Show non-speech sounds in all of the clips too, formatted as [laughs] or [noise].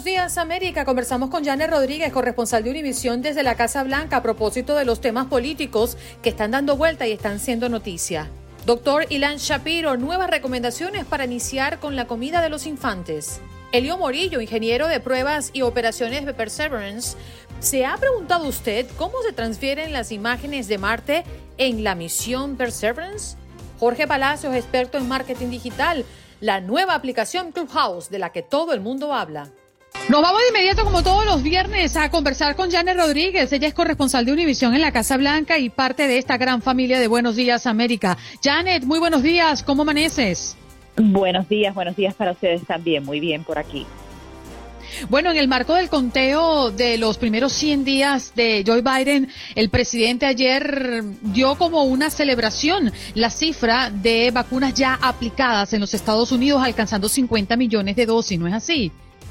Buenos Días América conversamos con Janet Rodríguez, corresponsal de Univisión desde la Casa Blanca a propósito de los temas políticos que están dando vuelta y están siendo noticia. Doctor Ilan Shapiro, nuevas recomendaciones para iniciar con la comida de los infantes. Elio Morillo, ingeniero de pruebas y operaciones de Perseverance, ¿se ha preguntado usted cómo se transfieren las imágenes de Marte en la misión Perseverance? Jorge Palacios, experto en marketing digital, la nueva aplicación Clubhouse de la que todo el mundo habla. Nos vamos de inmediato, como todos los viernes, a conversar con Janet Rodríguez. Ella es corresponsal de Univisión en la Casa Blanca y parte de esta gran familia de Buenos Días América. Janet, muy buenos días. ¿Cómo amaneces? Buenos días, buenos días para ustedes también. Muy bien por aquí. Bueno, en el marco del conteo de los primeros 100 días de Joe Biden, el presidente ayer dio como una celebración la cifra de vacunas ya aplicadas en los Estados Unidos, alcanzando 50 millones de dosis, ¿no es así?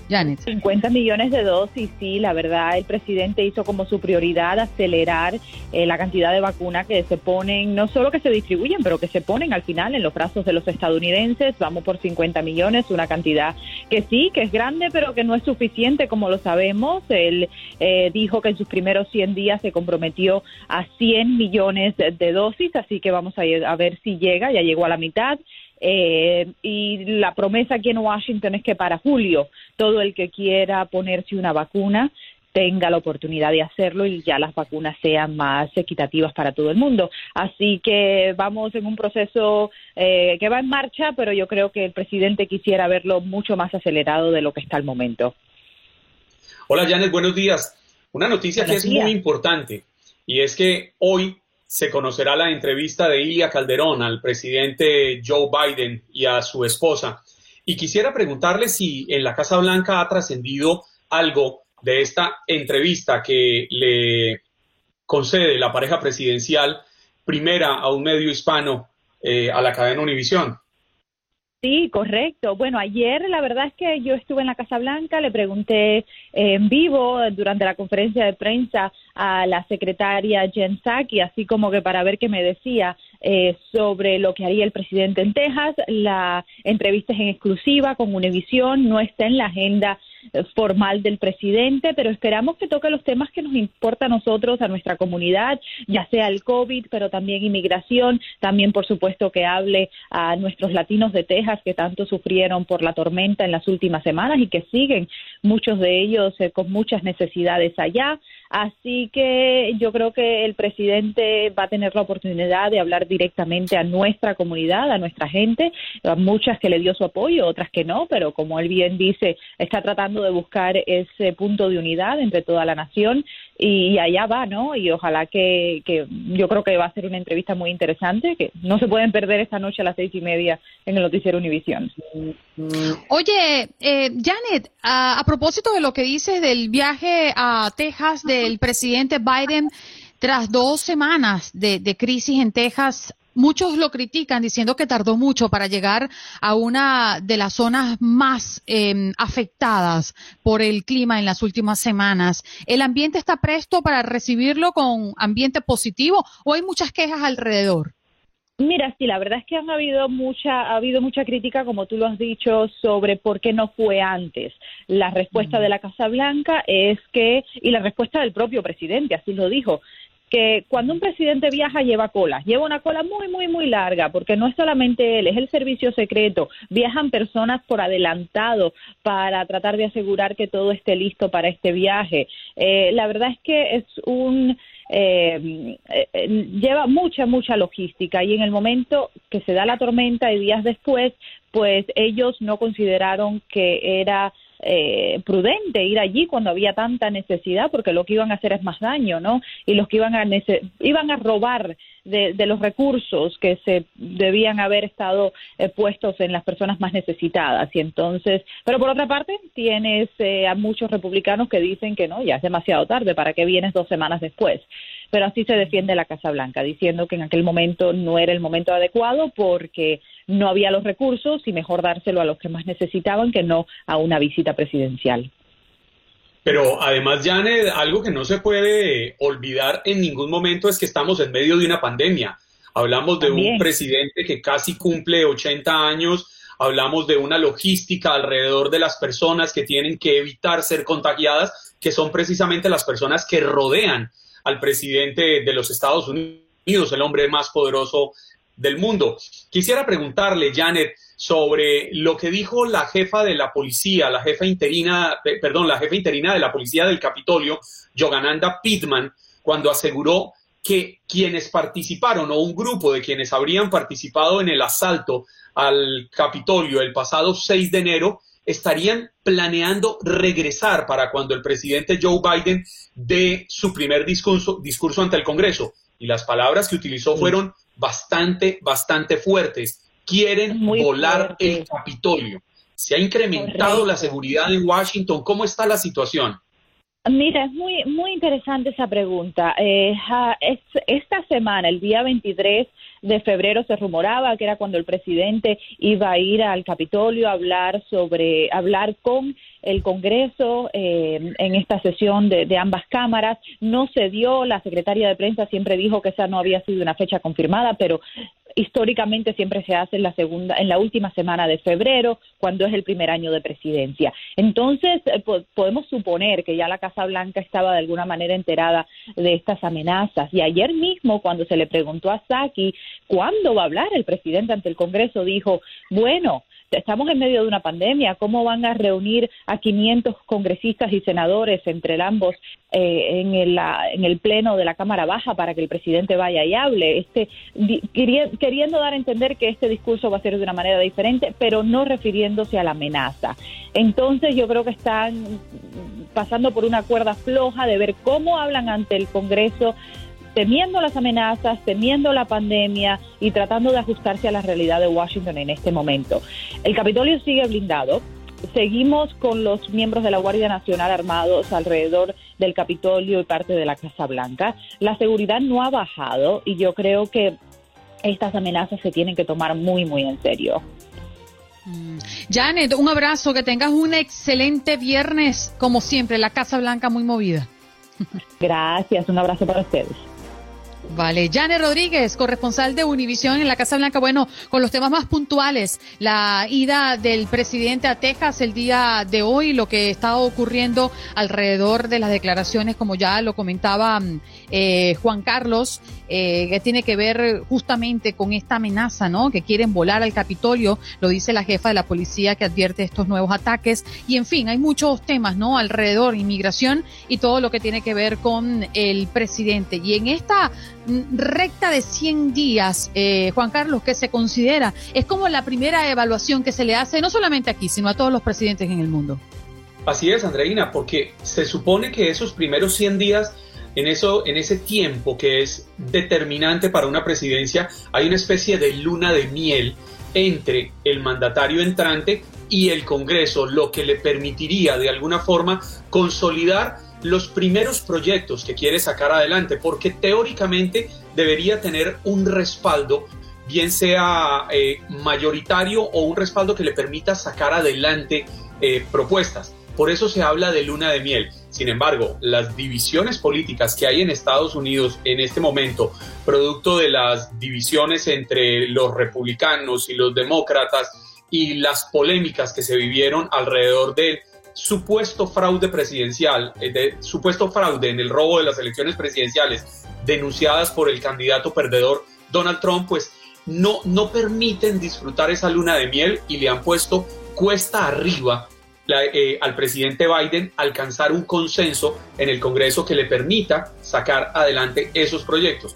Janet. 50 millones de dosis, sí, la verdad, el presidente hizo como su prioridad acelerar eh, la cantidad de vacunas que se ponen, no solo que se distribuyen, pero que se ponen al final en los brazos de los estadounidenses. Vamos por 50 millones, una cantidad que sí, que es grande, pero que no es suficiente, como lo sabemos. Él eh, dijo que en sus primeros 100 días se comprometió a 100 millones de dosis, así que vamos a, a ver si llega, ya llegó a la mitad. Eh, y la promesa aquí en Washington es que para julio todo el que quiera ponerse una vacuna tenga la oportunidad de hacerlo y ya las vacunas sean más equitativas para todo el mundo. Así que vamos en un proceso eh, que va en marcha, pero yo creo que el presidente quisiera verlo mucho más acelerado de lo que está al momento. Hola Janet, buenos días. Una noticia que es muy importante y es que hoy se conocerá la entrevista de Ilia Calderón al presidente Joe Biden y a su esposa. Y quisiera preguntarle si en la Casa Blanca ha trascendido algo de esta entrevista que le concede la pareja presidencial primera a un medio hispano eh, a la cadena Univisión. Sí, correcto. Bueno, ayer la verdad es que yo estuve en la Casa Blanca, le pregunté en vivo durante la conferencia de prensa a la secretaria Jen Psaki, así como que para ver qué me decía eh, sobre lo que haría el presidente en Texas. La entrevista es en exclusiva con Univision, no está en la agenda formal del presidente, pero esperamos que toque los temas que nos importa a nosotros, a nuestra comunidad, ya sea el COVID, pero también inmigración, también por supuesto que hable a nuestros latinos de Texas que tanto sufrieron por la tormenta en las últimas semanas y que siguen muchos de ellos eh, con muchas necesidades allá. Así que yo creo que el presidente va a tener la oportunidad de hablar directamente a nuestra comunidad, a nuestra gente, a muchas que le dio su apoyo, otras que no, pero como él bien dice, está tratando de buscar ese punto de unidad entre toda la nación y allá va, ¿no? Y ojalá que, que yo creo que va a ser una entrevista muy interesante, que no se pueden perder esta noche a las seis y media en el noticiero Univisión. Oye, eh, Janet, a, propósito de lo que dices del viaje a Texas del presidente Biden, tras dos semanas de, de crisis en Texas, Muchos lo critican diciendo que tardó mucho para llegar a una de las zonas más em, afectadas por el clima en las últimas semanas. ¿El ambiente está presto para recibirlo con ambiente positivo o hay muchas quejas alrededor? Mira, sí, la verdad es que han habido mucha, ha habido mucha crítica, como tú lo has dicho, sobre por qué no fue antes. La respuesta de la Casa Blanca es que, y la respuesta del propio presidente, así lo dijo, que cuando un presidente viaja lleva cola, lleva una cola muy, muy, muy larga, porque no es solamente él, es el servicio secreto, viajan personas por adelantado para tratar de asegurar que todo esté listo para este viaje. Eh, la verdad es que es un... Eh, eh, lleva mucha, mucha logística y en el momento que se da la tormenta y días después, pues ellos no consideraron que era eh, prudente ir allí cuando había tanta necesidad, porque lo que iban a hacer es más daño, ¿no? Y los que iban a, iban a robar de, los recursos que se debían haber estado eh, puestos en las personas más necesitadas. Y entonces, pero por otra parte, tienes eh, a muchos republicanos que dicen que no, ya es demasiado tarde, ¿para qué vienes dos semanas después? Pero así se defiende la Casa Blanca, diciendo que en aquel momento no era el momento adecuado porque no había los recursos y mejor dárselo a los que más necesitaban que no a una visita presidencial. Pero además, Janet, algo que no se puede olvidar en ningún momento es que estamos en medio de una pandemia. Hablamos de un presidente que casi cumple 80 años, hablamos de una logística alrededor de las personas que tienen que evitar ser contagiadas, que son precisamente las personas que rodean al presidente de los Estados Unidos, el hombre más poderoso del mundo. Quisiera preguntarle, Janet, sobre lo que dijo la jefa de la policía, la jefa interina, perdón, la jefa interina de la policía del Capitolio, Yogananda Pittman, cuando aseguró que quienes participaron o un grupo de quienes habrían participado en el asalto al Capitolio el pasado 6 de enero estarían planeando regresar para cuando el presidente Joe Biden dé su primer discurso, discurso ante el Congreso. Y las palabras que utilizó fueron bastante, bastante fuertes. Quieren volar el Capitolio. Se ha incrementado la seguridad en Washington. ¿Cómo está la situación? Mira, es muy, muy interesante esa pregunta. Eh, esta semana, el día 23 de febrero, se rumoraba que era cuando el presidente iba a ir al Capitolio a hablar sobre, hablar con el Congreso eh, en esta sesión de, ambas cámaras. No se dio, la secretaria de prensa siempre dijo que esa no había sido una fecha confirmada, pero históricamente siempre se hace en la segunda, en la última semana de febrero, cuando es el primer año de presidencia. Entonces, eh, podemos suponer que ya la Casa Blanca estaba de alguna manera enterada de estas amenazas. Y ayer mismo, cuando se le preguntó a Saki cuándo va a hablar el presidente ante el Congreso, dijo, bueno, estamos en medio de una pandemia, ¿cómo van a reunir a 500 congresistas y senadores entre ambos eh, en, el, en el pleno de la Cámara Baja para que el presidente vaya y hable? Este, queriendo dar a entender que este discurso va a ser de una manera diferente, pero no refiriéndose a la amenaza. Entonces yo creo que están pasando por una cuerda floja de ver cómo hablan ante el Congreso temiendo las amenazas, temiendo la pandemia y tratando de ajustarse a la realidad de Washington en este momento. El Capitolio sigue blindado. Seguimos con los miembros de la Guardia Nacional armados alrededor del Capitolio y parte de la Casa Blanca. La seguridad no ha bajado y yo creo que estas amenazas se tienen que tomar muy, muy en serio. Mm. Janet, un abrazo, que tengas un excelente viernes, como siempre, la Casa Blanca muy movida. Gracias, un abrazo para ustedes. Vale, Jane Rodríguez, corresponsal de Univisión en la Casa Blanca. Bueno, con los temas más puntuales, la ida del presidente a Texas el día de hoy, lo que está ocurriendo alrededor de las declaraciones, como ya lo comentaba mm, eh, Juan Carlos, eh, que tiene que ver justamente con esta amenaza, ¿no? Que quieren volar al Capitolio, lo dice la jefa de la policía que advierte estos nuevos ataques. Y en fin, hay muchos temas, ¿no? Alrededor, inmigración y todo lo que tiene que ver con el presidente. Y en esta recta de 100 días, eh, Juan Carlos, que se considera, es como la primera evaluación que se le hace, no solamente aquí, sino a todos los presidentes en el mundo. Así es, Andreina, porque se supone que esos primeros 100 días, en, eso, en ese tiempo que es determinante para una presidencia, hay una especie de luna de miel entre el mandatario entrante y el Congreso, lo que le permitiría de alguna forma consolidar los primeros proyectos que quiere sacar adelante, porque teóricamente debería tener un respaldo, bien sea eh, mayoritario o un respaldo que le permita sacar adelante eh, propuestas. Por eso se habla de luna de miel. Sin embargo, las divisiones políticas que hay en Estados Unidos en este momento, producto de las divisiones entre los republicanos y los demócratas y las polémicas que se vivieron alrededor de supuesto fraude presidencial, eh, de supuesto fraude en el robo de las elecciones presidenciales denunciadas por el candidato perdedor Donald Trump, pues no, no permiten disfrutar esa luna de miel y le han puesto cuesta arriba eh, al presidente Biden alcanzar un consenso en el Congreso que le permita sacar adelante esos proyectos.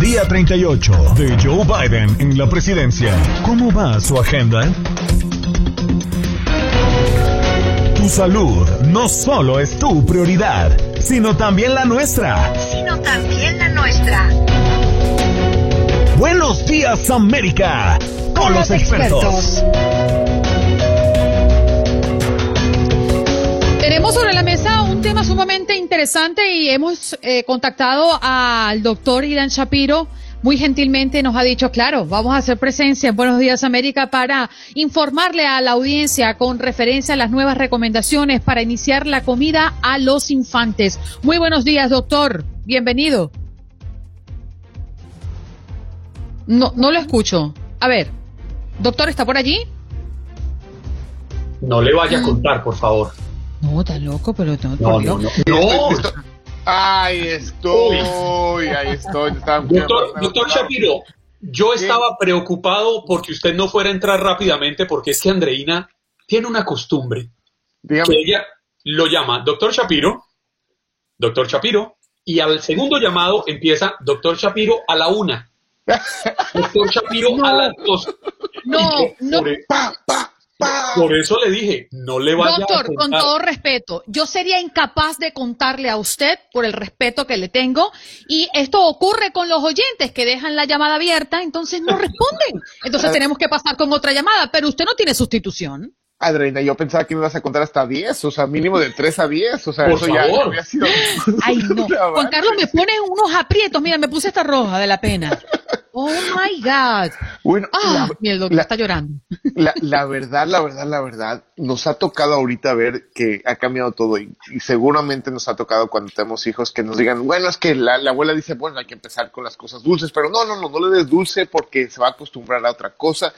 Día 38 de Joe Biden en la presidencia. ¿Cómo va su agenda? salud no solo es tu prioridad, sino también la nuestra. Sino también la nuestra. Buenos días América, con, los, expertos. Tenemos sobre la mesa un tema sumamente interesante y hemos eh, contactado al doctor Irán Shapiro muy gentilmente nos ha dicho, claro, vamos a hacer presencia en Buenos Días América para informarle a la audiencia con referencia a las nuevas recomendaciones para iniciar la comida a los infantes. Muy buenos días, doctor. Bienvenido. No, no lo escucho. A ver, doctor, ¿está por allí? No le vaya a contar, por favor. No, está loco, pero no, no, no, no. Ahí estoy, ahí estoy. Doctor, Shapiro, yo estaba preocupado porque usted no fuera a entrar rápidamente porque es que Andreina tiene una costumbre. Dígame. Que ella lo llama Doctor Shapiro, Doctor Shapiro, y al segundo llamado empieza Doctor Shapiro a la una. [laughs] Doctor Shapiro a las dos. No, no. Pa, pa, por eso le dije, no le vaya Doctor, con todo respeto, yo sería incapaz de contarle a usted por el respeto que le tengo y esto ocurre con los oyentes que dejan la llamada abierta, entonces no responden. [laughs] Entonces tenemos que pasar con otra llamada, pero usted no tiene sustitución. Adriana, yo pensaba que me ibas a contar hasta 10, o sea, mínimo de 3 a 10, o sea, eso ya había sido... Ay, [laughs] no, Juan Carlos me pone unos aprietos, mira, me puse esta roja de la pena. Oh my God. Bueno, ah, el doctor está llorando. [laughs] La, la, verdad, la verdad, la verdad, nos ha tocado ahorita ver que ha cambiado todo y, seguramente nos ha tocado cuando tenemos hijos que nos digan, bueno, es que la, la, abuela dice, bueno, hay que empezar con las cosas dulces, pero no, no, no, no le des dulce porque se va a acostumbrar a otra cosa.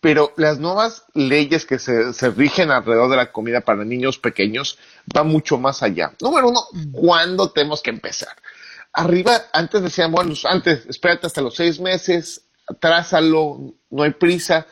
Pero las nuevas leyes que se, se rigen alrededor de la comida para niños pequeños van mucho más allá. Número uno, mm. ¿cuándo tenemos que empezar? Arriba, antes decían, bueno, antes, espérate hasta los seis meses, trázalo, no hay prisa.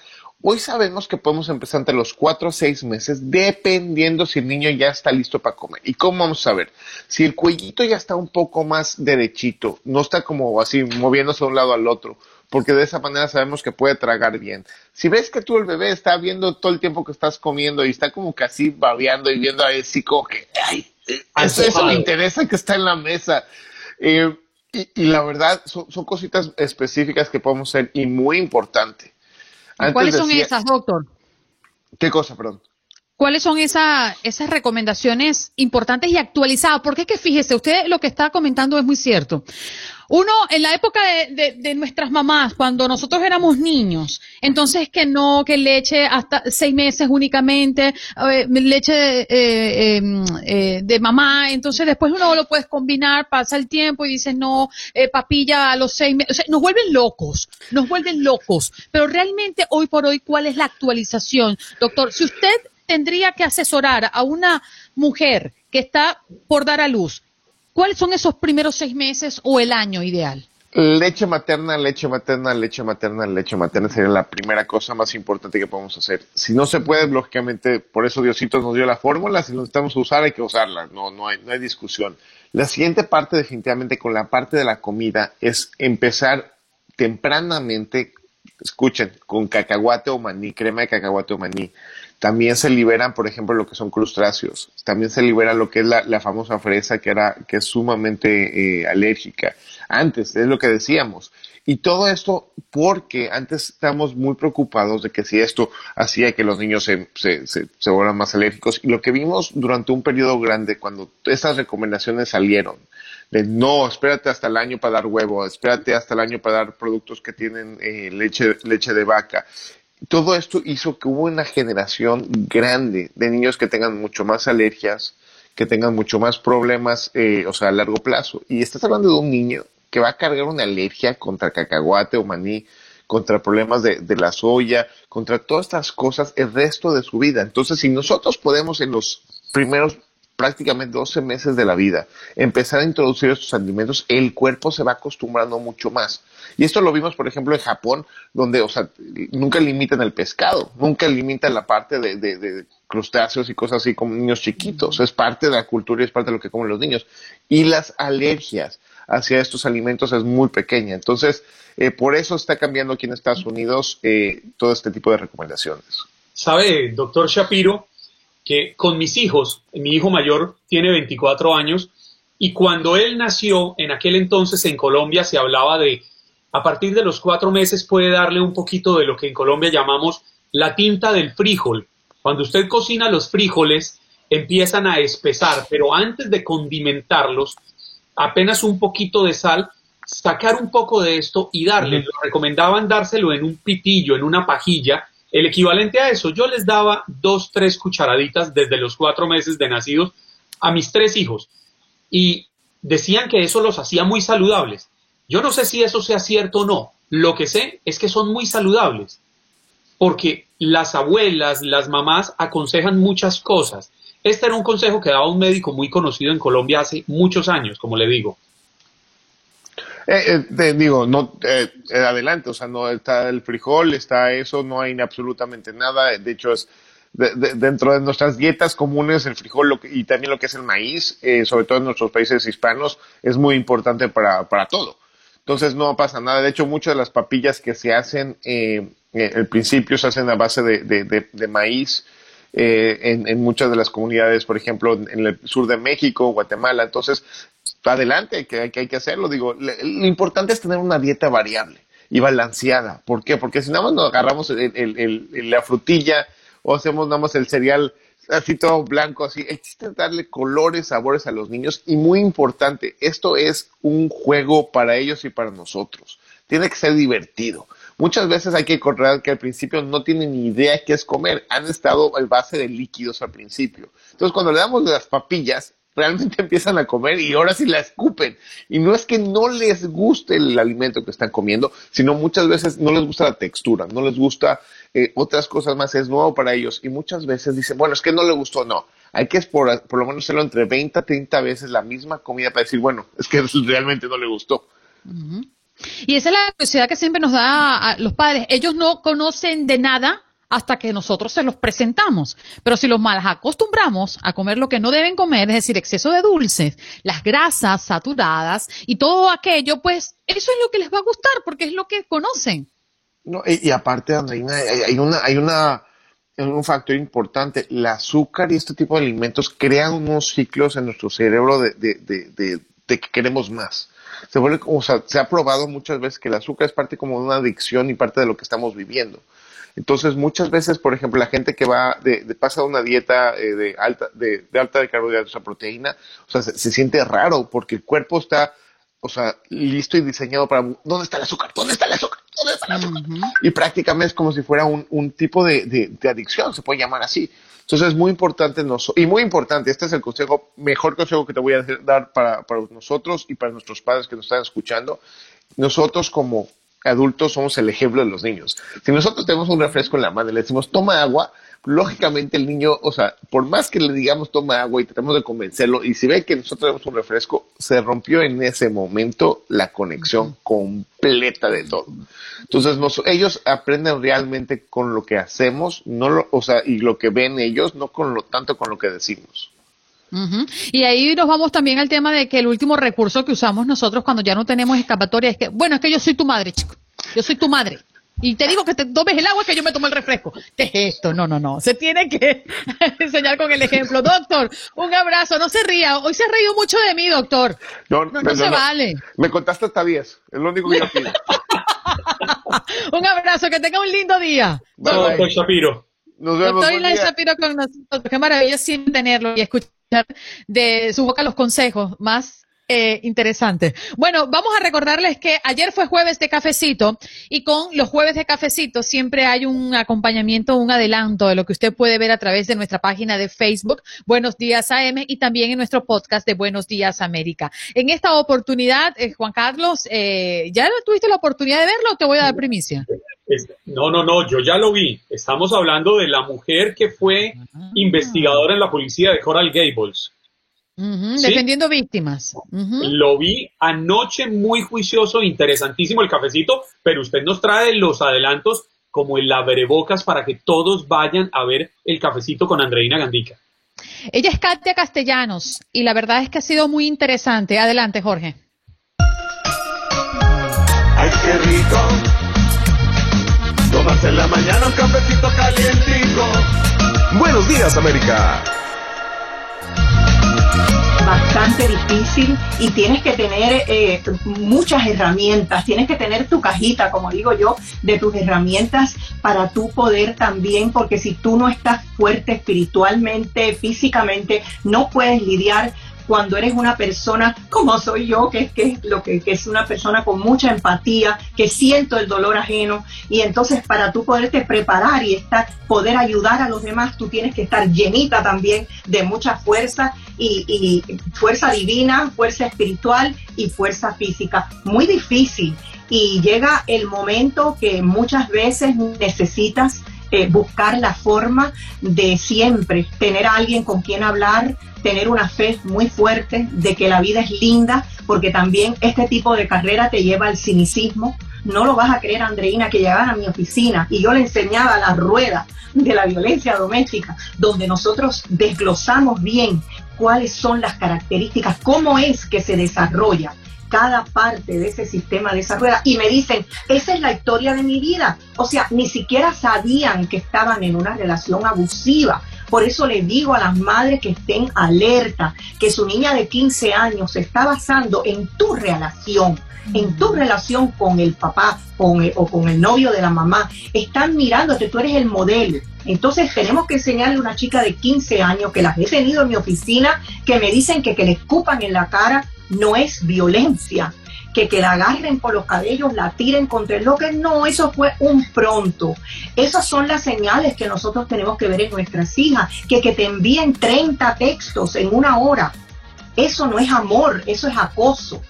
Hoy sabemos que podemos empezar entre los cuatro o seis meses, dependiendo si el niño ya está listo para comer. ¿Y cómo vamos a ver? Si el cuellito ya está un poco más derechito, no está como así moviéndose de un lado al otro, porque de esa manera sabemos que puede tragar bien. Si ves que tú el bebé está viendo todo el tiempo que estás comiendo y está como que así babeando y viendo así como que, ay, eso, eso me interesa que está en la mesa. Eh, y, la verdad, son, cositas específicas que podemos hacer y muy importante. ¿Cuáles son esas, doctor? ¿Qué cosa, perdón? ¿Cuáles son esas recomendaciones importantes y actualizadas? Porque es que fíjese, usted lo que está comentando es muy cierto. Uno, en la época de, nuestras mamás, cuando nosotros éramos niños, entonces que no, que leche hasta seis meses únicamente, eh, leche eh, em, eh, de mamá, entonces después uno lo puedes combinar, pasa el tiempo y dices, no, papilla a los seis meses, o sea, nos vuelven locos, nos vuelven locos. Pero realmente hoy por hoy, ¿cuál es la actualización? Doctor, si usted tendría que asesorar a una mujer que está por dar a luz, ¿Cuáles son esos primeros seis meses o el año ideal? Leche materna, leche materna, leche materna, leche materna sería la primera cosa más importante que podemos hacer. Si no se puede, lógicamente, por eso Diosito nos dio la fórmula, si necesitamos usar hay que usarla, no, no, hay, no hay discusión. La siguiente parte, definitivamente, con la parte de la comida, es empezar tempranamente, escuchen, con cacahuate o maní, crema de cacahuate o maní. También se liberan, por ejemplo, lo que son crustáceos. También se libera lo que es la, famosa fresa, que, era, que es sumamente eh, alérgica. Antes, es lo que decíamos. Y todo esto porque antes estamos muy preocupados de que si esto hacía que los niños se, se, se, vuelvan más alérgicos. Y lo que vimos durante un periodo grande, cuando estas recomendaciones salieron, de no, espérate hasta el año para dar huevo, espérate hasta el año para dar productos que tienen eh, leche, leche de vaca todo esto hizo que hubo una generación grande de niños que tengan mucho más alergias, que tengan mucho más problemas, eh, o sea, a largo plazo. Y estás hablando de un niño que va a cargar una alergia contra cacahuate o maní, contra problemas de, de, la soya, contra todas estas cosas el resto de su vida. Entonces, si nosotros podemos en los primeros prácticamente 12 meses de la vida empezar a introducir estos alimentos, el cuerpo se va acostumbrando mucho más. Y esto lo vimos, por ejemplo, en Japón, donde, o sea, nunca limitan el pescado, nunca limitan la parte de, de, crustáceos y cosas así como niños chiquitos. Es parte de la cultura y es parte de lo que comen los niños. Y las alergias hacia estos alimentos es muy pequeña. Entonces, eh, por eso está cambiando aquí en Estados Unidos eh, todo este tipo de recomendaciones. Sabe, doctor Shapiro, que con mis hijos, mi hijo mayor tiene 24 años, y cuando él nació, en aquel entonces en Colombia se hablaba de, a partir de los cuatro meses puede darle un poquito de lo que en Colombia llamamos la tinta del frijol. Cuando usted cocina los frijoles, empiezan a espesar, pero antes de condimentarlos, apenas un poquito de sal, sacar un poco de esto y darle. Lo recomendaban dárselo en un pitillo, en una pajilla, el equivalente a eso. Yo les daba dos, tres cucharaditas desde los cuatro meses de nacidos a mis tres hijos y decían que eso los hacía muy saludables. Yo no sé si eso sea cierto o no. Lo que sé es que son muy saludables porque las abuelas, las mamás aconsejan muchas cosas. Este era un consejo que daba un médico muy conocido en Colombia hace muchos años, como le digo. Eh, eh digo, no, eh, eh, adelante, o sea, no está el frijol, está eso, no hay absolutamente nada. De hecho, es dentro de nuestras dietas comunes, el frijol y también lo que es el maíz, sobre todo en nuestros países hispanos, es muy importante para, para todo. Entonces no pasa nada. De hecho, muchas de las papillas que se hacen, eh, al principio se hacen a base de, de, de, maíz. en, en, muchas de las comunidades, por ejemplo, en el sur de México, Guatemala. Entonces, adelante, que, que hay que hacerlo. Digo, lo importante es tener una dieta variable y balanceada. ¿Por qué? Porque si nada más nos agarramos la frutilla o hacemos nada más el cereal así todo blanco, así, existe darle colores, sabores a los niños y muy importante, esto es un juego para ellos y para nosotros. Tiene que ser divertido. Muchas veces hay que recordar que al principio no tienen ni idea qué es comer. Han estado al base de líquidos al principio. Entonces, cuando le damos las papillas, realmente [laughs] empiezan a comer y ahora sí la escupen. Y no es que no les guste el alimento que están comiendo, sino muchas veces no les gusta la textura, no les gusta eh, otras cosas más, es nuevo para ellos. Y muchas veces dicen, bueno, es que no le gustó, no. Hay que por, por lo menos hacerlo entre 20 a 30 veces la misma comida para decir, bueno, es que [laughs] realmente no le gustó. Y esa es la curiosidad que siempre nos da a los padres. Ellos no conocen de nada hasta que nosotros se los presentamos. Pero si los malas acostumbramos a comer lo que no deben comer, es decir, exceso de dulces, las grasas saturadas y todo aquello, pues eso es lo que les va a gustar porque es lo que conocen. No, y, aparte, Andreina, hay una, hay una, un factor importante. El azúcar y este tipo de alimentos crean unos ciclos en nuestro cerebro de, de, de, de que queremos más. Se vuelve, o sea, se ha probado muchas veces que el azúcar es parte como de una adicción y parte de lo que estamos viviendo. Entonces, muchas veces, por ejemplo, la gente que va de, de pasa una dieta eh, de alta de, de, alta de carbohidratos a proteína, o sea, se, siente raro porque el cuerpo está, o sea, listo y diseñado para ¿dónde está el azúcar? ¿Dónde está el azúcar? ¿Dónde está el azúcar? Y prácticamente es como si fuera un, un tipo de, de, adicción, se puede llamar así. Entonces es muy importante, y muy importante, este es el consejo, mejor consejo que te voy a dar para, para nosotros y para nuestros padres que nos están escuchando. Nosotros como adultos somos el ejemplo de los niños. Si nosotros tenemos un refresco en la mano y le decimos toma agua, lógicamente el niño, o sea, por más que le digamos toma agua y tratamos de convencerlo, y si ve que nosotros tenemos un refresco, se rompió en ese momento la conexión completa de todo. Entonces, ellos aprenden realmente con lo que hacemos, no lo, o sea, y lo que ven ellos, no con lo tanto con lo que decimos. Y ahí nos vamos también al tema de que el último recurso que usamos nosotros cuando ya no tenemos escapatoria es que, bueno, es que yo soy tu madre, chico. Yo soy tu madre. Y te digo que te tomes el agua que yo me tomo el refresco. ¿Qué es esto? No, no, no. Se tiene que [laughs] enseñar con el ejemplo. Doctor, un abrazo. No se ría. Hoy se ha reído mucho de mí, doctor. No, no, se vale. Me contaste hasta 10. Es lo único que yo pido. [laughs] un abrazo. Que tenga un lindo día. Doctor Shapiro. Nos vemos. Doctor Ilan Shapiro con nosotros. Qué maravilla sin tenerlo y escuchar de su boca los consejos más eh, interesante. Bueno, vamos a recordarles que ayer fue jueves de cafecito y con los jueves de cafecito siempre hay un acompañamiento, un adelanto de lo que usted puede ver a través de nuestra página de Facebook, Buenos Días AM, y también en nuestro podcast de Buenos Días América. En esta oportunidad, eh, Juan Carlos, eh, ¿ya tuviste la oportunidad de verlo o te voy a dar primicia? No, no, no, yo ya lo vi. Estamos hablando de la mujer que fue ah. investigadora en la policía de Coral Gables. Defendiendo víctimas. Lo vi anoche muy juicioso, interesantísimo el cafecito, pero usted nos trae los adelantos como el abrebocas para que todos vayan a ver el cafecito con Andreina Gandica. Ella es Katia Castellanos y la verdad es que ha sido muy interesante. Adelante, Jorge. Ay, qué rico. Tomarse en la mañana un cafecito calientico. Buenos Buenos Días, América bastante difícil y tienes que tener eh, muchas herramientas, tienes que tener tu cajita, como digo yo, de tus herramientas para tu poder también, porque si tú no estás fuerte espiritualmente, físicamente, no puedes lidiar cuando eres una persona como soy yo, que es, que lo que, es una persona con mucha empatía, que siento el dolor ajeno, y entonces para tú poderte preparar y estar, poder ayudar a los demás, tú tienes que estar llenita también de mucha fuerza y, y fuerza divina, fuerza espiritual y fuerza física. Muy difícil. Y llega el momento que muchas veces necesitas eh, buscar la forma de siempre tener a alguien con quien hablar, tener una fe muy fuerte de que la vida es linda, porque también este tipo de carrera te lleva al cinicismo. No lo vas a creer, Andreina, que llegaban a mi oficina y yo le enseñaba la rueda de la violencia doméstica, donde nosotros desglosamos bien cuáles son las características, cómo es que se desarrolla cada parte de ese sistema de esa rueda y me dicen, esa es la historia de mi vida. O sea, ni siquiera sabían que estaban en una relación abusiva. Por eso le digo a las madres que estén alerta, que su niña de 15 años se está basando en tu relación, en tu relación con el papá con o con el novio de la mamá. Están mirándote, tú eres el modelo. Entonces tenemos que enseñarle a una chica de 15 años que las he tenido en mi oficina, que me dicen que, que le escupan en la cara no es violencia. Que, que la agarren por los cabellos, la tiren contra el locker, no, eso fue un pronto. Esas son las señales que nosotros tenemos que ver en nuestras hijas, que, que te envíen 30 textos en una hora. Eso no es amor, eso es acoso.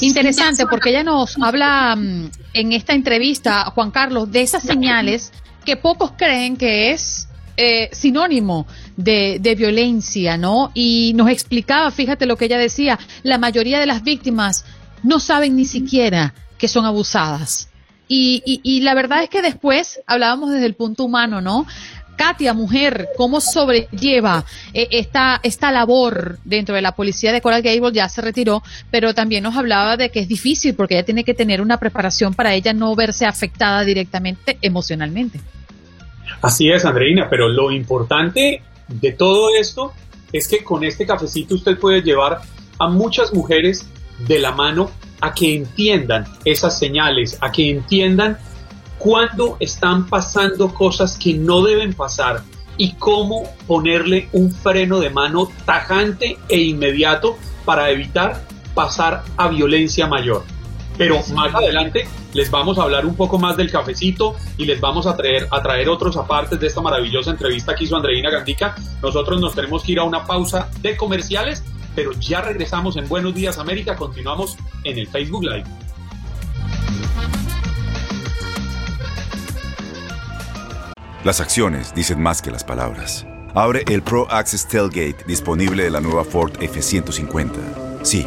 Interesante, porque ella nos habla mm, en esta entrevista, Juan Carlos, de esas señales que pocos creen que es eh, sinónimo de, violencia, ¿no? Y nos explicaba, fíjate lo que ella decía, la mayoría de las víctimas no saben ni siquiera que son abusadas. Y, y, y la verdad es que después hablábamos desde el punto humano, ¿no? Katia, mujer, ¿cómo sobrelleva eh, esta, esta labor dentro de la policía de Coral Gable? Ya se retiró, pero también nos hablaba de que es difícil porque ella tiene que tener una preparación para ella no verse afectada directamente emocionalmente. Así es, Andreina, pero lo importante de todo esto es que con este cafecito usted puede llevar a muchas mujeres de la mano a que entiendan esas señales, a que entiendan cuándo están pasando cosas que no deben pasar y cómo ponerle un freno de mano tajante e inmediato para evitar pasar a violencia mayor. Pero más adelante les vamos a hablar un poco más del cafecito y les vamos a traer, a traer otros apartes de esta maravillosa entrevista que hizo Andreina Gandica. Nosotros nos tenemos que ir a una pausa de comerciales, pero ya regresamos en Buenos Días América. Continuamos en el Facebook Live. Las acciones dicen más que las palabras. Abre el Pro Access Tailgate disponible de la nueva Ford F150. Sí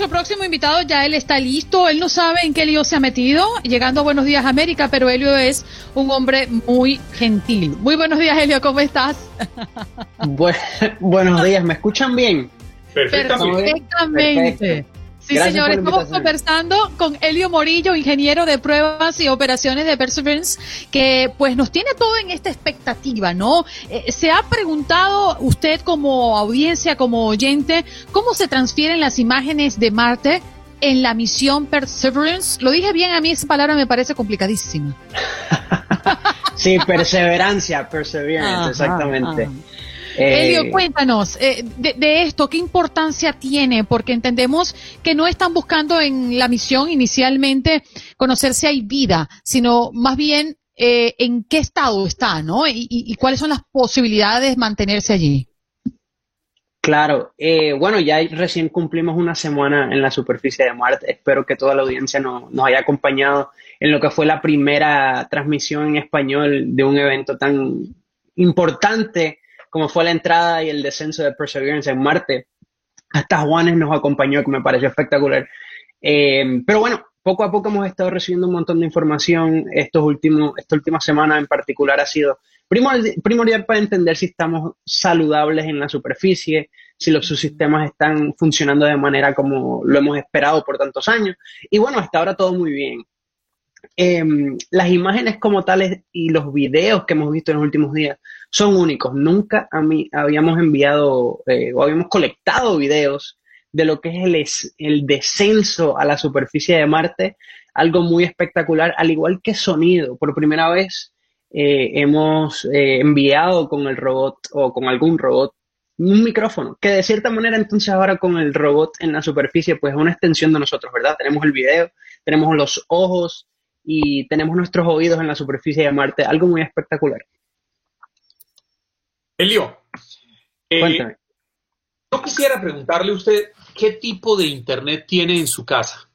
Nuestro próximo invitado, ya él está listo, él no sabe en qué lío se ha metido, llegando a Buenos Días América, pero Helio es un hombre muy gentil. Muy buenos días, Helio, ¿cómo estás? buenos días, ¿me escuchan bien? Perfectamente. Sí, señores, estamos conversando con Elio Morillo, ingeniero de pruebas y operaciones de Perseverance, que pues nos tiene todo en esta expectativa, ¿no? Eh, se ha preguntado usted como audiencia, como oyente, cómo se transfieren las imágenes de Marte en la misión Perseverance. Lo dije bien, a mí esa palabra me parece complicadísima. [laughs] sí, perseverancia, perseverance, exactamente. Eh, cuéntanos eh, de, esto, ¿qué importancia tiene? Porque entendemos que no están buscando en la misión inicialmente conocer si hay vida, sino más bien eh, en qué estado está, ¿no? Y, cuáles son las posibilidades de mantenerse allí. Claro, bueno, ya recién cumplimos una semana en la superficie de Marte. Espero que toda la audiencia nos haya acompañado en lo que fue la primera transmisión en español de un evento tan importante como fue la entrada y el descenso de Perseverance en Marte. Hasta Juanes nos acompañó, que me pareció espectacular. Eh, pero bueno, poco a poco hemos estado recibiendo un montón de información. Estos últimos, esta última semana en particular ha sido primordial para entender si estamos saludables en la superficie, si los subsistemas están funcionando de manera como lo hemos esperado por tantos años. Y bueno, hasta ahora todo muy bien. Em, las imágenes como tales y los videos que hemos visto en los últimos días son únicos. Nunca a mí habíamos enviado eh, o habíamos colectado videos de lo que es el, el descenso a la superficie de Marte, algo muy espectacular, al igual que sonido. Por primera vez eh, hemos eh, enviado con el robot o con algún robot un micrófono, que de cierta manera entonces ahora con el robot en la superficie pues es una extensión de nosotros, ¿verdad? Tenemos el video, tenemos los ojos y tenemos nuestros oídos en la superficie de Marte, algo muy espectacular. Elio, eh, yo quisiera preguntarle a usted qué tipo de internet tiene en su casa,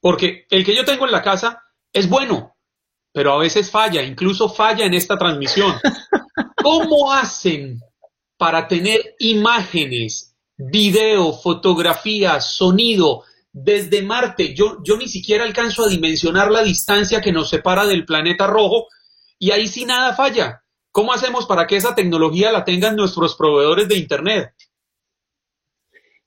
porque el que yo tengo en la casa es bueno, pero a veces falla, incluso falla en esta transmisión. [laughs] ¿Cómo hacen para tener imágenes, video, fotografías, sonido desde Marte? Yo, yo ni siquiera alcanzo a dimensionar la distancia que nos separa del planeta rojo y ahí sí nada falla. ¿Cómo hacemos para que esa tecnología la tengan nuestros proveedores de Internet?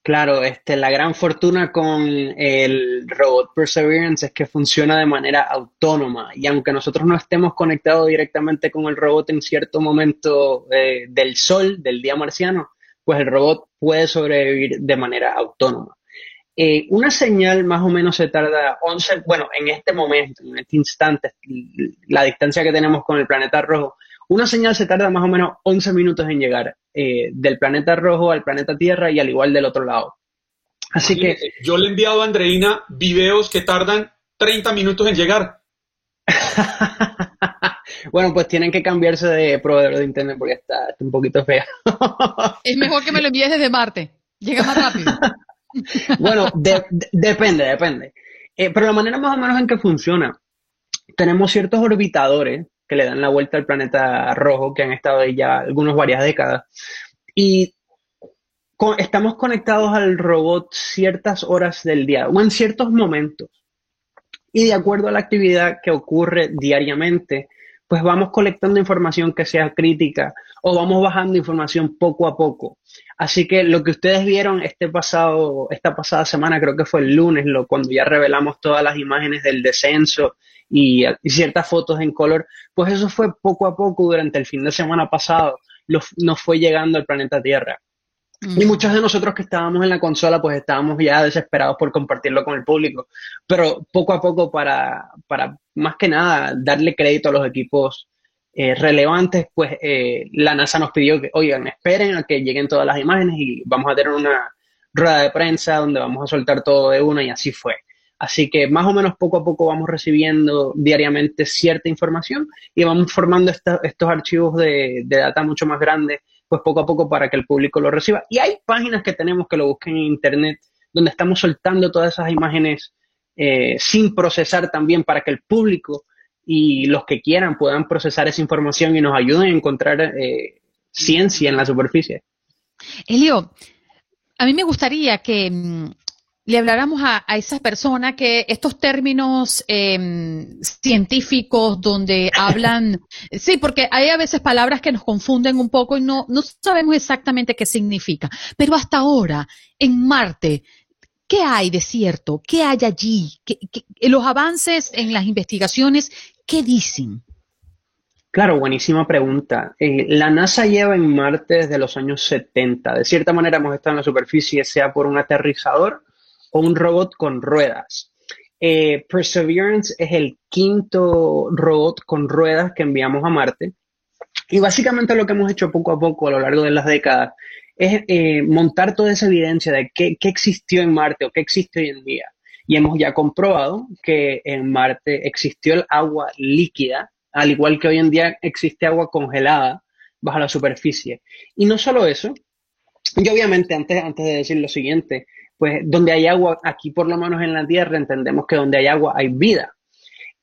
Claro, este, la gran fortuna con el robot Perseverance es que funciona de manera autónoma y aunque nosotros no estemos conectados directamente con el robot en cierto momento eh, del sol, del día marciano, pues el robot puede sobrevivir de manera autónoma. Eh, una señal más o menos se tarda 11, bueno, en este momento, en este instante, la distancia que tenemos con el planeta rojo una señal se tarda más o menos 11 minutos en llegar eh, del planeta rojo al planeta Tierra y al igual del otro lado. Así que... Yo le he enviado a Andreina videos que tardan 30 minutos en llegar. [laughs] bueno, pues tienen que cambiarse de proveedor de internet porque está, un poquito fea. [laughs] es mejor que me lo envíes desde Marte. Llega más rápido. [laughs] bueno, depende, depende. Eh, pero la manera más o menos en que funciona, tenemos ciertos orbitadores que le dan la vuelta al planeta rojo, que han estado ahí ya algunas varias décadas. Y estamos conectados al robot ciertas horas del día o en ciertos momentos. Y de acuerdo a la actividad que ocurre diariamente, pues vamos colectando información que sea crítica o vamos bajando información poco a poco. Así que lo que ustedes vieron este pasado, esta pasada semana, creo que fue el lunes, lo, cuando ya revelamos todas las imágenes del descenso y, ciertas fotos en color, pues eso fue poco a poco durante el fin de semana pasado, nos fue llegando al planeta Tierra. Y muchos de nosotros que estábamos en la consola, pues estábamos ya desesperados por compartirlo con el público. Pero poco a poco, para, para más que nada darle crédito a los equipos eh, relevantes, pues eh, la NASA nos pidió que, oigan, esperen a que lleguen todas las imágenes y vamos a tener una rueda de prensa donde vamos a soltar todo de una y así fue. Así que más o menos poco a poco vamos recibiendo diariamente cierta información y vamos formando estos archivos de, data mucho más grandes, pues poco a poco para que el público lo reciba. Y hay páginas que tenemos que lo busquen en Internet donde estamos soltando todas esas imágenes eh, sin procesar también para que el público y los que quieran puedan procesar esa información y nos ayuden a encontrar eh, ciencia en la superficie. Elio, a mí me gustaría que mm, le habláramos a, esa persona que estos términos em, científicos donde [laughs] hablan, sí, porque hay a veces palabras que nos confunden un poco y no, no sabemos exactamente qué significa. Pero hasta ahora, en Marte, ¿qué hay de cierto? ¿Qué hay allí? ¿Qué, los avances en las investigaciones, ¿qué dicen? Claro, buenísima pregunta. Eh, la NASA lleva en Marte desde los años 70. De cierta manera hemos estado en la superficie, sea por un aterrizador o un robot con ruedas. Eh, Perseverance es el quinto robot con ruedas que enviamos a Marte. Y básicamente lo que hemos hecho poco a poco a lo largo de las décadas es eh, montar toda esa evidencia de qué, existió en Marte o qué existe hoy en día. Y hemos ya comprobado que en Marte existió el agua líquida, al igual que hoy en día existe agua congelada bajo la superficie. Y no solo eso, y obviamente antes, antes de decir lo siguiente, pues donde hay agua, aquí por lo menos en la Tierra, entendemos que donde hay agua hay vida.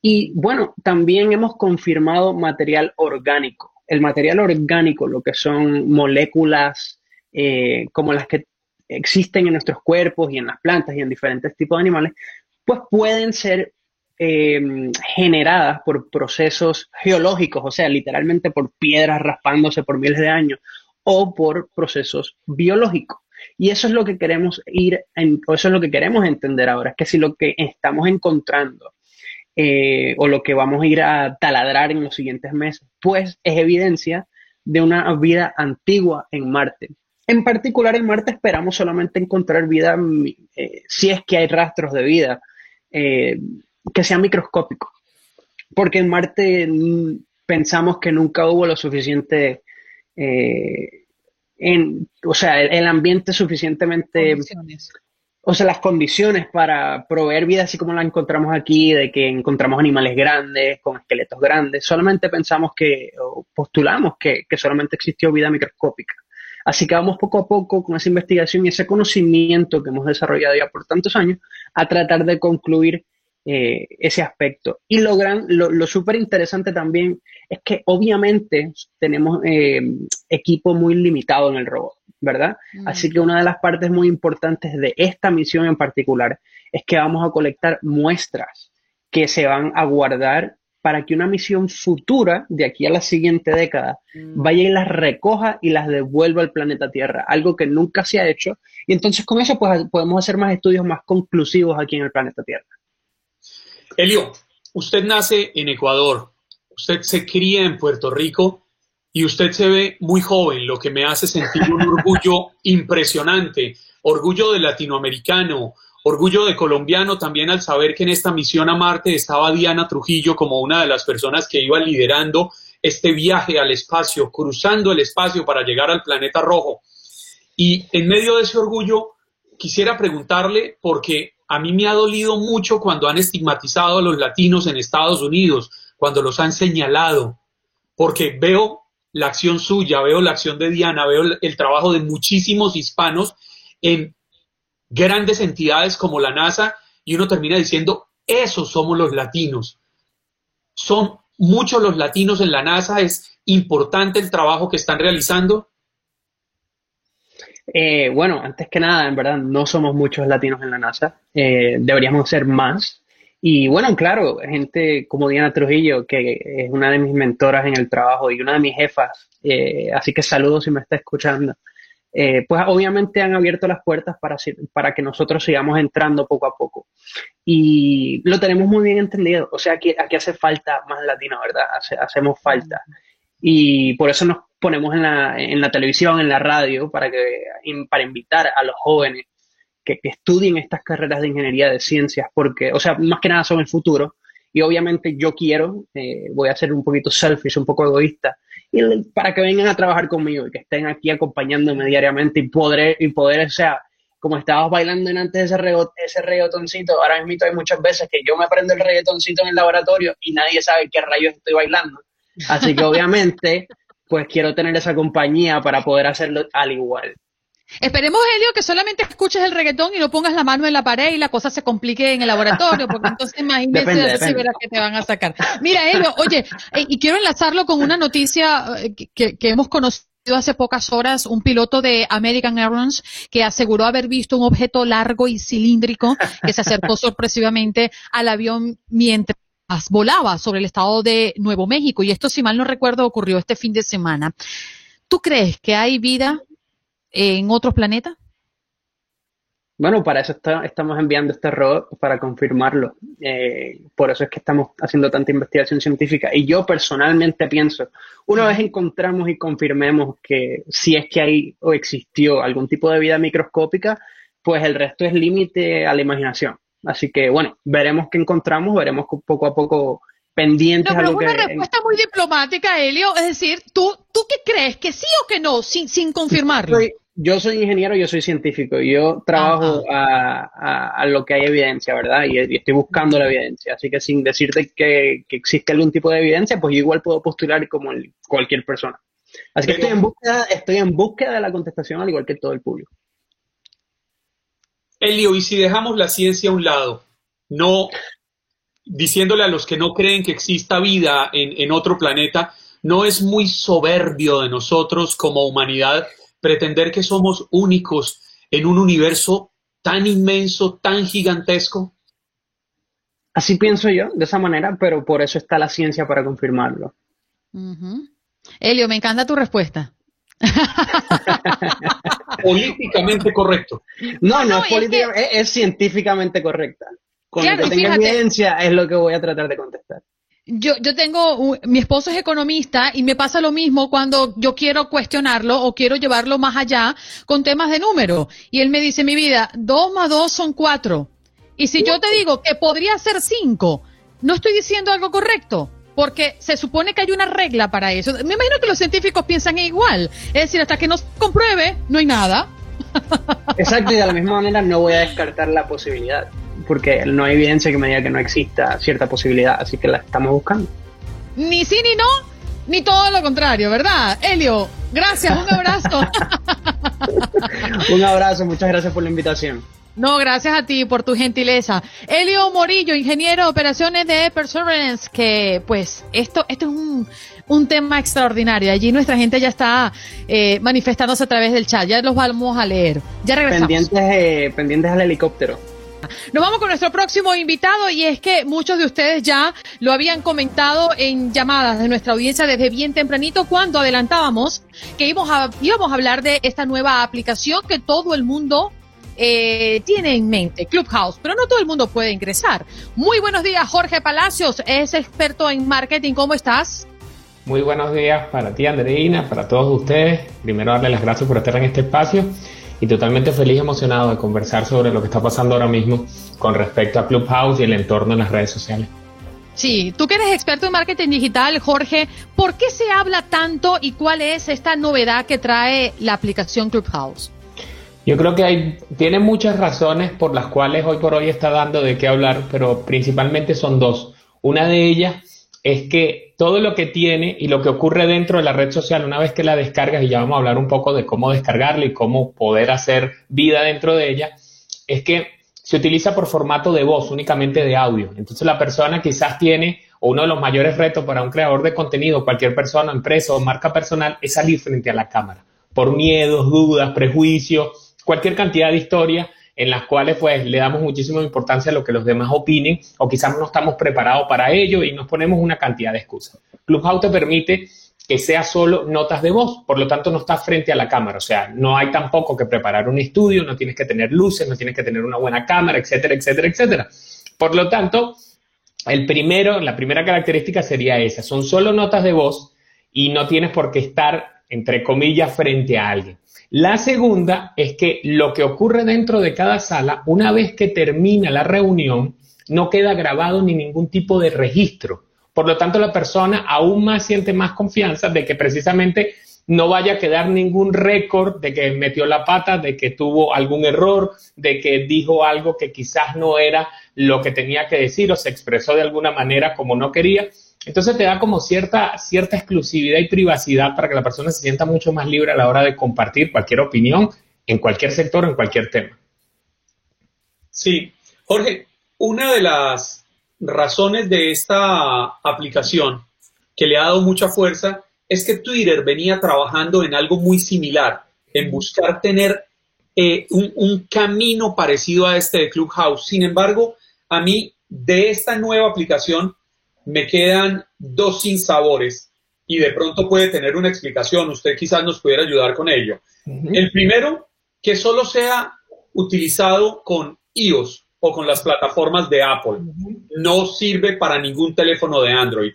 Y bueno, también hemos confirmado material orgánico. el material orgánico, lo que son moléculas eh, como las que existen en nuestros cuerpos y en las plantas y en diferentes tipos de animales, pues pueden ser em, generadas por procesos geológicos, o sea, literalmente por piedras raspándose por miles de años, o por procesos biológicos. Y eso es lo que queremos ir, o eso es lo que queremos entender ahora, es que si lo que estamos encontrando eh, o lo que vamos a ir a taladrar en los siguientes meses, pues es evidencia de una vida antigua en Marte. En particular en Marte esperamos solamente encontrar vida, eh, si es que hay rastros de vida, eh, que sea microscópico. Porque en Marte mm, pensamos que nunca hubo lo suficiente en, o sea, el, ambiente suficientemente, o sea, las condiciones para proveer vida así como la encontramos aquí, de que encontramos animales grandes, con esqueletos grandes, solamente pensamos que, o postulamos que, que solamente existió vida microscópica. Así que vamos poco a poco con esa investigación y ese conocimiento que hemos desarrollado ya por tantos años a tratar de concluir eh, ese aspecto. Y lo, gran, lo, súper interesante también es que obviamente tenemos eh, equipo muy limitado en el robot, ¿verdad? Mm. Así que una de las partes muy importantes de esta misión en particular es que vamos a colectar muestras que se van a guardar para que una misión futura de aquí a la siguiente década mm. vaya y las recoja y las devuelva al planeta Tierra, algo que nunca se ha hecho. Y entonces con eso pues, podemos hacer más estudios más conclusivos aquí en el planeta Tierra. Elio, usted nace en Ecuador, usted se cría en Puerto Rico y usted se ve muy joven, lo que me hace sentir un orgullo [laughs] impresionante, orgullo de latinoamericano, orgullo de colombiano también al saber que en esta misión a Marte estaba Diana Trujillo como una de las personas que iba liderando este viaje al espacio, cruzando el espacio para llegar al planeta rojo. Y en medio de ese orgullo, quisiera preguntarle, porque a mí me ha dolido mucho cuando han estigmatizado a los latinos en Estados Unidos, cuando los han señalado, porque veo la acción suya, veo la acción de Diana, veo el, trabajo de muchísimos hispanos en grandes entidades como la NASA y uno termina diciendo, esos somos los latinos. Son muchos los latinos en la NASA, es importante el trabajo que están realizando. Eh, bueno, antes que nada, en verdad, no somos muchos latinos en la NASA. Eh, deberíamos ser más. Y bueno, claro, gente como Diana Trujillo, que es una de mis mentoras en el trabajo y una de mis jefas, eh, así que saludos si me está escuchando. pues obviamente han abierto las puertas para, para que nosotros sigamos entrando poco a poco. Y lo tenemos muy bien entendido. O sea, aquí, aquí hace falta más latino, ¿verdad? hacemos falta. Y por eso nos ponemos en la, en la televisión, en la radio, para, que, para invitar a los jóvenes que, estudien estas carreras de ingeniería de ciencias, porque, o sea, más que nada son el futuro. Y obviamente yo quiero, eh, voy a ser un poquito selfish, un poco egoísta, y para que vengan a trabajar conmigo y que estén aquí acompañándome diariamente y poder, y poder o sea, como estabas bailando en antes ese, ese reggaetoncito, ahora mismo hay muchas veces que yo me aprendo el reggaetoncito en el laboratorio y nadie sabe qué rayos estoy bailando. Así que obviamente pues quiero tener esa compañía para poder hacerlo al igual. Esperemos, Helio, que solamente escuches el reggaetón y no pongas la mano en la pared y la cosa se complique en el laboratorio, porque entonces imagínate si verás que te van a sacar. Mira, Helio, oye, eh, y quiero enlazarlo con una noticia eh, que, que hemos conocido hace pocas horas un piloto de American Airlines que aseguró haber visto un objeto largo y cilíndrico que se acercó sorpresivamente al avión mientras volaba sobre el estado de Nuevo México y esto, si mal no recuerdo, ocurrió este fin de semana. ¿Tú crees que hay vida en otros planetas? Bueno, para eso estamos enviando este robot para confirmarlo. Eh, por eso es que estamos haciendo tanta investigación científica. Y yo personalmente pienso, una vez encontramos y confirmemos que si es que hay o existió algún tipo de vida microscópica, pues el resto es límite a la imaginación. Así que bueno, veremos qué encontramos, veremos poco a poco pendientes no, pero es una respuesta muy diplomática, Helio. Es decir, ¿tú, ¿tú qué crees? ¿Que sí o que no? Sin, sin confirmarlo. yo soy ingeniero, yo soy científico. Yo trabajo a, lo que hay evidencia, ¿verdad? Y, estoy buscando la evidencia. Así que sin decirte que, existe algún tipo de evidencia, pues igual puedo postular como cualquier persona. Así que estoy en, búsqueda, estoy en búsqueda de la contestación, al igual que todo el público. Elio, y si dejamos la ciencia a un lado, no diciéndole a los que no creen que exista vida en, otro planeta, ¿No es muy soberbio de nosotros como humanidad pretender que somos únicos en un universo tan inmenso, tan gigantesco? Así pienso yo, de esa manera, pero por eso está la ciencia para confirmarlo. Elio, me encanta tu respuesta. [laughs] políticamente correcto. No, no, es, políticamente, es, científicamente correcta. Con lo que tenga evidencia es lo que voy a tratar de contestar. Yo, yo tengo, mi esposo es economista y me pasa lo mismo cuando yo quiero cuestionarlo o quiero llevarlo más allá con temas de número. Y él me dice, mi vida, dos más dos son cuatro. Y si yo te digo que podría ser cinco, no estoy diciendo algo correcto porque se supone que hay una regla para eso. Me imagino que los científicos piensan igual. Es decir, hasta que no se compruebe, no hay nada. Exacto, y de la [laughs] misma manera no voy a descartar la posibilidad, porque no hay evidencia que me diga que no exista cierta posibilidad, así que la estamos buscando. Ni sí ni no, ni todo lo contrario, ¿verdad? Elio, gracias, un abrazo. [laughs] un abrazo, muchas gracias por la invitación. No, gracias a ti por tu gentileza. Elio Morillo, ingeniero de operaciones de Perseverance, que pues esto, esto es un, un tema extraordinario. Allí nuestra gente ya está eh, manifestándose a través del chat. Ya los vamos a leer. Ya regresamos. Pendientes, eh, pendientes al helicóptero. Nos vamos con nuestro próximo invitado y es que muchos de ustedes ya lo habían comentado en llamadas de nuestra audiencia desde bien tempranito cuando adelantábamos que íbamos a, íbamos a hablar de esta nueva aplicación que todo el mundo eh, tiene en mente Clubhouse, pero no todo el mundo puede ingresar. Muy buenos días, Jorge Palacios, es experto en marketing. ¿Cómo estás? Muy buenos días para ti, Andreina, para todos ustedes. Primero, darle las gracias por estar en este espacio y totalmente feliz y emocionado de conversar sobre lo que está pasando ahora mismo con respecto a Clubhouse y el entorno en las redes sociales. Sí, tú que eres experto en marketing digital, Jorge, ¿por qué se habla tanto y cuál es esta novedad que trae la aplicación Clubhouse? Yo creo que hay, tiene muchas razones por las cuales hoy por hoy está dando de qué hablar, pero principalmente son dos. Una de ellas es que todo lo que tiene y lo que ocurre dentro de la red social, una vez que la descargas, y ya vamos a hablar un poco de cómo descargarla y cómo poder hacer vida dentro de ella, es que se utiliza por formato de voz, únicamente de audio. Entonces la persona quizás tiene, o uno de los mayores retos para un creador de contenido, cualquier persona, empresa o marca personal, es salir frente a la cámara, por miedos, dudas, prejuicios cualquier cantidad de historias en las cuales pues le damos muchísima importancia a lo que los demás opinen o quizás no estamos preparados para ello y nos ponemos una cantidad de excusas. Clubhouse te permite que sea solo notas de voz, por lo tanto no estás frente a la cámara, o sea, no hay tampoco que preparar un estudio, no tienes que tener luces, no tienes que tener una buena cámara, etcétera, etcétera, etcétera. Por lo tanto, el primero, la primera característica sería esa, son solo notas de voz y no tienes por qué estar, entre comillas, frente a alguien. La segunda es que lo que ocurre dentro de cada sala, una vez que termina la reunión, no queda grabado ni ningún tipo de registro. Por lo tanto, la persona aún más siente más confianza de que precisamente no vaya a quedar ningún récord de que metió la pata, de que tuvo algún error, de que dijo algo que quizás no era lo que tenía que decir o se expresó de alguna manera como no quería. Entonces te da como cierta, cierta exclusividad y privacidad para que la persona se sienta mucho más libre a la hora de compartir cualquier opinión en cualquier sector, en cualquier tema. Sí, Jorge, una de las razones de esta aplicación que le ha dado mucha fuerza es que Twitter venía trabajando en algo muy similar, en buscar tener eh, un, un, camino parecido a este de Clubhouse. Sin embargo, a mí de esta nueva aplicación me quedan dos sinsabores y de pronto puede tener una explicación. Usted quizás nos pudiera ayudar con ello. El primero, que solo sea utilizado con iOS o con las plataformas de Apple. No sirve para ningún teléfono de Android.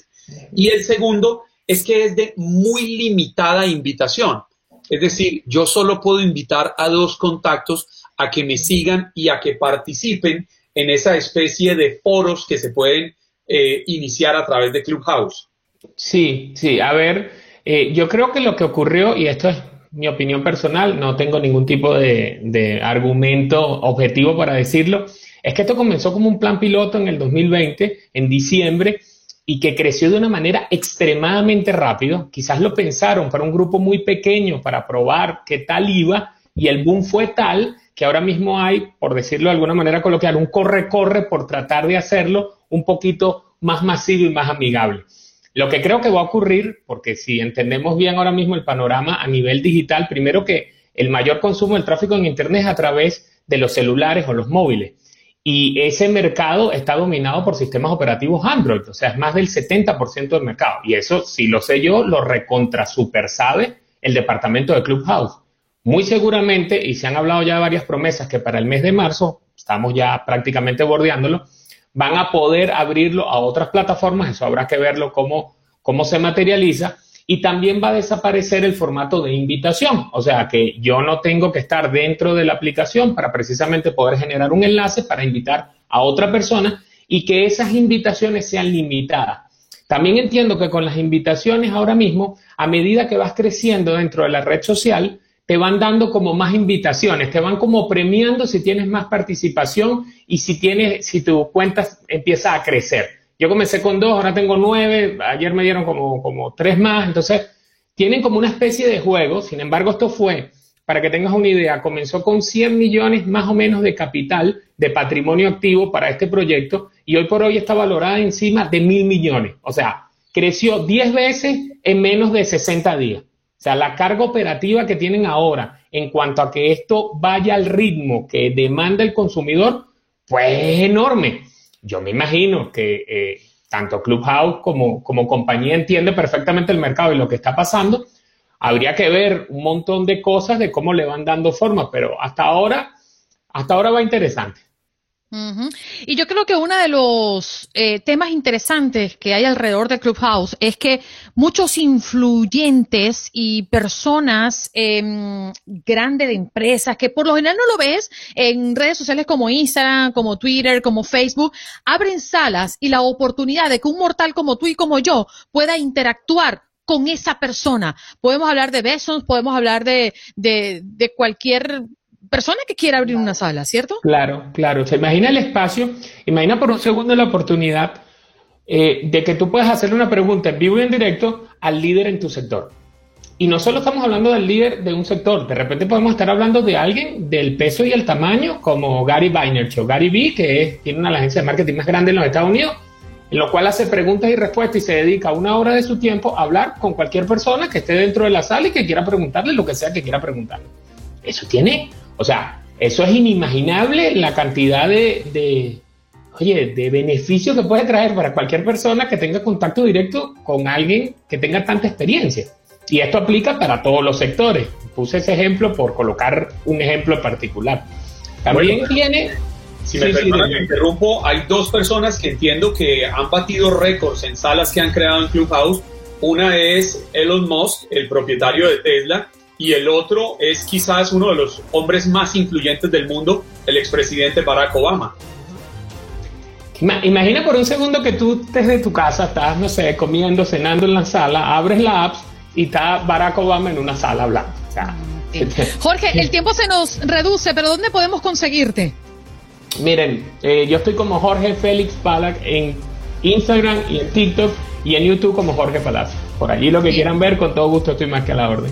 Y el segundo es que es de muy limitada invitación. Es decir, yo solo puedo invitar a dos contactos a que me sigan y a que participen en esa especie de foros que se pueden eh, iniciar a través de Clubhouse. Sí, sí, a ver, eh, yo creo que lo que ocurrió, y esto es mi opinión personal, no tengo ningún tipo de, argumento objetivo para decirlo, es que esto comenzó como un plan piloto en el 2020, en diciembre, y que creció de una manera extremadamente rápido. Quizás lo pensaron para un grupo muy pequeño, para probar qué tal iba, y el boom fue tal que ahora mismo hay, por decirlo de alguna manera coloquial, un corre-corre por tratar de hacerlo un poquito más masivo y más amigable. Lo que creo que va a ocurrir, porque si entendemos bien ahora mismo el panorama a nivel digital, primero que el mayor consumo del tráfico en Internet es a través de los celulares o los móviles. Y ese mercado está dominado por sistemas operativos Android, o sea, es más del 70% del mercado. Y eso, si lo sé yo, lo recontra super sabe el departamento de Clubhouse. Muy seguramente, y se han hablado ya de varias promesas que para el mes de marzo, estamos ya prácticamente bordeándolo, van a poder abrirlo a otras plataformas, eso habrá que verlo cómo, cómo se materializa, y también va a desaparecer el formato de invitación, o sea que yo no tengo que estar dentro de la aplicación para precisamente poder generar un enlace para invitar a otra persona y que esas invitaciones sean limitadas. También entiendo que con las invitaciones ahora mismo, a medida que vas creciendo dentro de la red social, te van dando como más invitaciones, te van como premiando si tienes más participación y si tienes, si tu cuenta empieza a crecer. Yo comencé con dos, ahora tengo nueve, ayer me dieron como, como tres más, entonces tienen como una especie de juego, sin embargo esto fue, para que tengas una idea, comenzó con 100 millones más o menos de capital, de patrimonio activo para este proyecto y hoy por hoy está valorada encima de mil millones, o sea, creció 10 veces en menos de 60 días. O sea, la carga operativa que tienen ahora en cuanto a que esto vaya al ritmo que demanda el consumidor, pues es enorme. Yo me imagino que eh, tanto Clubhouse como, como compañía entiende perfectamente el mercado y lo que está pasando. Habría que ver un montón de cosas de cómo le van dando forma, pero hasta ahora, hasta ahora va interesante. Y yo creo que uno de los eh, temas interesantes que hay alrededor de Clubhouse es que muchos influyentes y personas em, grandes de empresas, que por lo general no lo ves en redes sociales como Instagram, como Twitter, como Facebook, abren salas y la oportunidad de que un mortal como tú y como yo pueda interactuar con esa persona. Podemos hablar de Bezos, podemos hablar de, de, de cualquier persona que quiera abrir una sala, ¿cierto? Claro, claro. Se imagina el espacio, imagina por un segundo la oportunidad eh, de que tú puedas hacer una pregunta en vivo y en directo al líder en tu sector. Y no solo estamos hablando del líder de un sector, de repente podemos estar hablando de alguien del peso y el tamaño, como Gary Vaynerchuk o Gary Vee, que tiene una agencia de marketing más grande en los Estados Unidos, en lo cual hace preguntas y respuestas y se dedica una hora de su tiempo a hablar con cualquier persona que esté dentro de la sala y que quiera preguntarle lo que sea que quiera preguntarle. Eso tiene o sea, eso es inimaginable la cantidad de, oye, de beneficio que puede traer para cualquier persona que tenga contacto directo con alguien que tenga tanta experiencia. Y esto aplica para todos los sectores. Puse ese ejemplo por colocar un ejemplo particular. También tiene... Si me, me interrumpo, hay dos personas que entiendo que han batido récords en salas que han creado en Clubhouse. Una es Elon Musk, el propietario de Tesla, y el otro es quizás uno de los hombres más influyentes del mundo, el expresidente Barack Obama. Imagina por un segundo que tú desde tu casa estás, no sé, comiendo, cenando en la sala, abres la app y está Barack Obama en una sala hablando. Jorge, el tiempo se nos reduce, pero ¿dónde podemos conseguirte? Miren, eh, yo estoy como Jorge Félix Palac en Instagram y en TikTok y en YouTube como Jorge Palacio. Por allí lo que quieran ver, con todo gusto estoy más que a la orden.